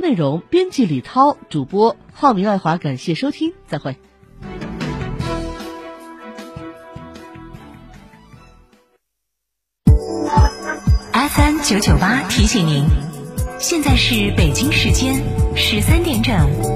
内容编辑李涛，主播浩明爱华，感谢收听，再会。FM 九九八提醒您，现在是北京时间十三点整。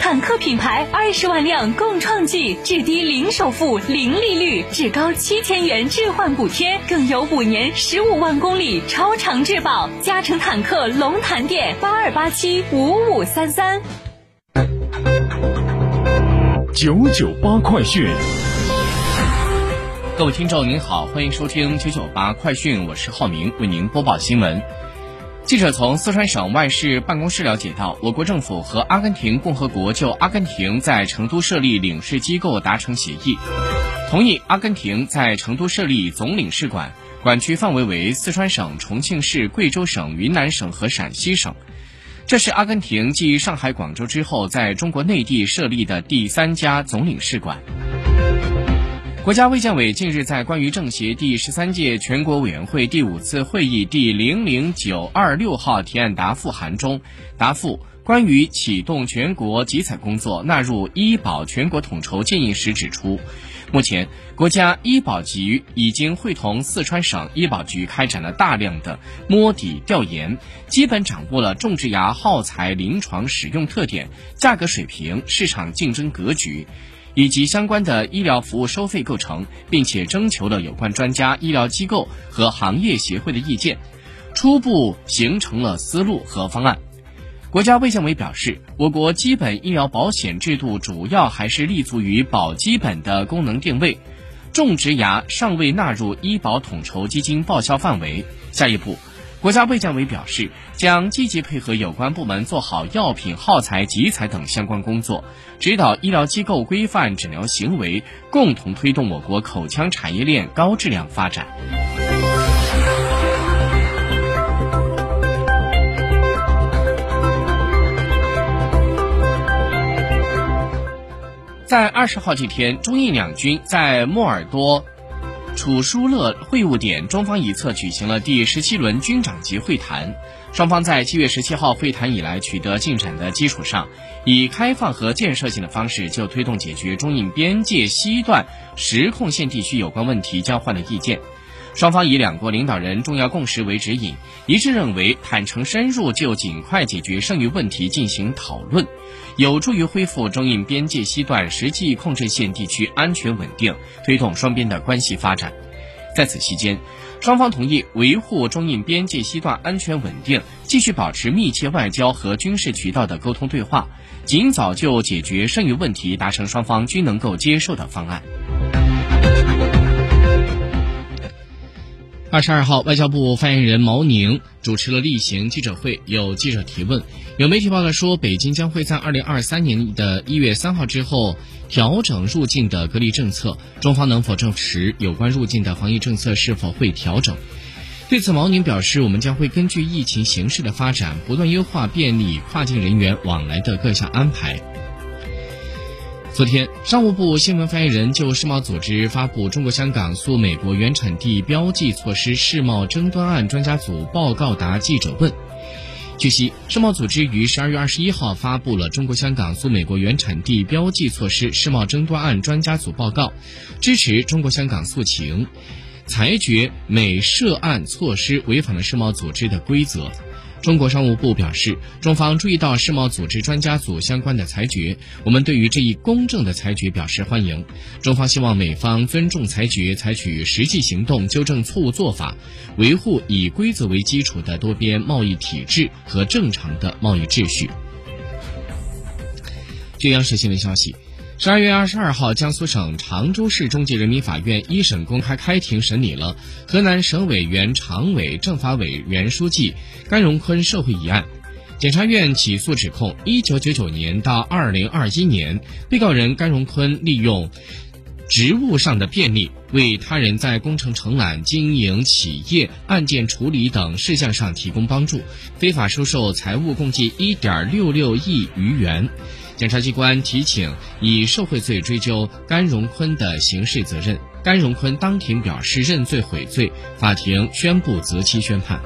坦克品牌二十万辆共创季，至低零首付、零利率，至高七千元置换补贴，更有五年十五万公里超长质保。嘉诚坦克龙潭店八二八七五五三三。九九八快讯，各位听众您好，欢迎收听九九八快讯，我是浩明，为您播报新闻。记者从四川省外事办公室了解到，我国政府和阿根廷共和国就阿根廷在成都设立领事机构达成协议，同意阿根廷在成都设立总领事馆，管区范围为四川省、重庆市、贵州省、云南省和陕西省。这是阿根廷继上海、广州之后，在中国内地设立的第三家总领事馆。国家卫健委近日在关于政协第十三届全国委员会第五次会议第零零九二六号提案答复函中，答复关于启动全国集采工作纳入医保全国统筹建议时指出，目前国家医保局已经会同四川省医保局开展了大量的摸底调研，基本掌握了种植牙耗材临床使用特点、价格水平、市场竞争格局。以及相关的医疗服务收费构成，并且征求了有关专家、医疗机构和行业协会的意见，初步形成了思路和方案。国家卫健委表示，我国基本医疗保险制度主要还是立足于保基本的功能定位，种植牙尚未纳入医保统筹基金报销范围。下一步。国家卫健委表示，将积极配合有关部门做好药品耗材集采等相关工作，指导医疗机构规范诊疗行为，共同推动我国口腔产业链高质量发展。在二十号这天，中印两军在莫尔多。楚舒乐会晤点中方一侧举行了第十七轮军长级会谈，双方在七月十七号会谈以来取得进展的基础上，以开放和建设性的方式就推动解决中印边界西段实控线地区有关问题交换了意见。双方以两国领导人重要共识为指引，一致认为坦诚深入就尽快解决剩余问题进行讨论，有助于恢复中印边界西段实际控制线地区安全稳定，推动双边的关系发展。在此期间，双方同意维护中印边界西段安全稳定，继续保持密切外交和军事渠道的沟通对话，尽早就解决剩余问题达成双方均能够接受的方案。二十二号，外交部发言人毛宁主持了例行记者会，有记者提问，有媒体报道说，北京将会在二零二三年的一月三号之后调整入境的隔离政策，中方能否证实有关入境的防疫政策是否会调整？对此，毛宁表示，我们将会根据疫情形势的发展，不断优化便利跨境人员往来的各项安排。昨天，商务部新闻发言人就世贸组织发布《中国香港诉美国原产地标记措施世贸争端案专家组报告》答记者问。据悉，世贸组织于十二月二十一号发布了中国香港诉美国原产地标记措施世贸争端案专家组报告，支持中国香港诉请，裁决美涉案措施违反了世贸组织的规则。中国商务部表示，中方注意到世贸组织专家组相关的裁决，我们对于这一公正的裁决表示欢迎。中方希望美方尊重裁决，采取实际行动纠正错误做法，维护以规则为基础的多边贸易体制和正常的贸易秩序。据央视新闻消息。十二月二十二号，江苏省常州市中级人民法院一审公开开庭审理了河南省委原常委、政法委原书记甘荣坤受贿一案。检察院起诉指控：一九九九年到二零二一年，被告人甘荣坤利用职务上的便利，为他人在工程承揽、经营企业、案件处理等事项上提供帮助，非法收受财物共计一点六六亿余元。检察机关提请以受贿罪追究甘荣坤的刑事责任，甘荣坤当庭表示认罪悔罪，法庭宣布择期宣判。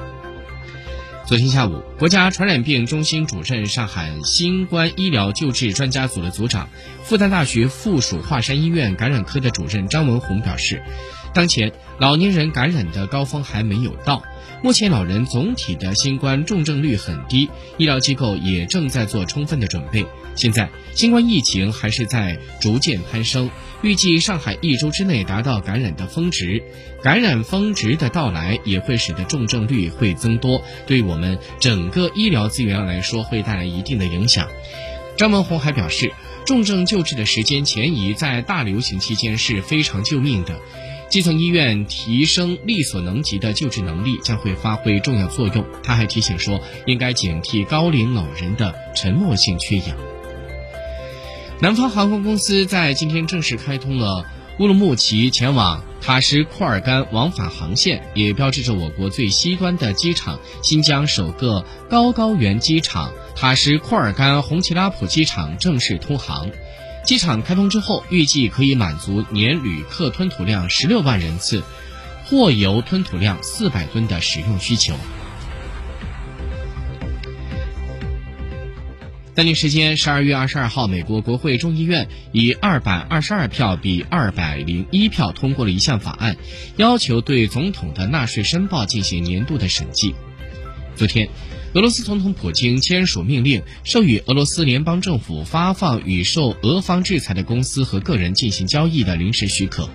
昨天下午，国家传染病中心主任、上海新冠医疗救治专家组的组长、复旦大学附属华山医院感染科的主任张文宏表示，当前老年人感染的高峰还没有到。目前老人总体的新冠重症率很低，医疗机构也正在做充分的准备。现在新冠疫情还是在逐渐攀升，预计上海一周之内达到感染的峰值，感染峰值的到来也会使得重症率会增多，对我们整个医疗资源来说会带来一定的影响。张文宏还表示，重症救治的时间前移在大流行期间是非常救命的。基层医院提升力所能及的救治能力将会发挥重要作用。他还提醒说，应该警惕高龄老人的沉默性缺氧。南方航空公司在今天正式开通了乌鲁木齐前往塔什库尔干往返航线，也标志着我国最西端的机场——新疆首个高高原机场塔什库尔干红旗拉普机场正式通航。机场开通之后，预计可以满足年旅客吞吐量十六万人次、货油吞吐量四百吨的使用需求。当地时间十二月二十二号，美国国会众议院以二百二十二票比二百零一票通过了一项法案，要求对总统的纳税申报进行年度的审计。昨天。俄罗斯总统普京签署命令，授予俄罗斯联邦政府发放与受俄方制裁的公司和个人进行交易的临时许可。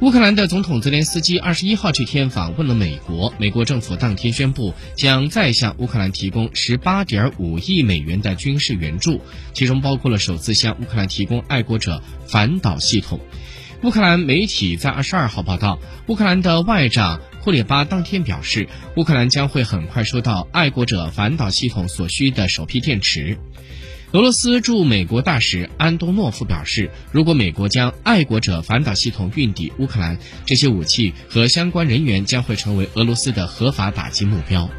乌克兰的总统泽连斯基二十一号这天访问了美国，美国政府当天宣布将再向乌克兰提供十八点五亿美元的军事援助，其中包括了首次向乌克兰提供爱国者反导系统。乌克兰媒体在二十二号报道，乌克兰的外长。库列巴当天表示，乌克兰将会很快收到爱国者反导系统所需的首批电池。俄罗斯驻美国大使安东诺夫表示，如果美国将爱国者反导系统运抵乌克兰，这些武器和相关人员将会成为俄罗斯的合法打击目标。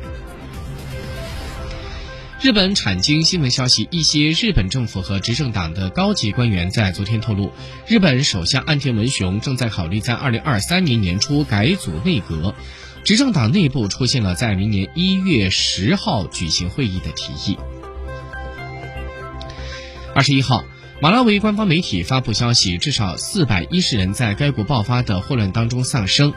日本产经新闻消息，一些日本政府和执政党的高级官员在昨天透露，日本首相岸田文雄正在考虑在二零二三年年初改组内阁，执政党内部出现了在明年一月十号举行会议的提议。二十一号，马拉维官方媒体发布消息，至少四百一十人在该国爆发的混乱当中丧生。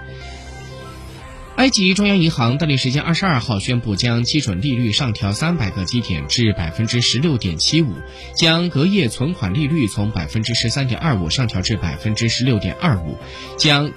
埃及中央银行当地时间二十二号宣布，将基准利率上调三百个基点至百分之十六点七五，将隔夜存款利率从百分之十三点二五上调至百分之十六点二五，将。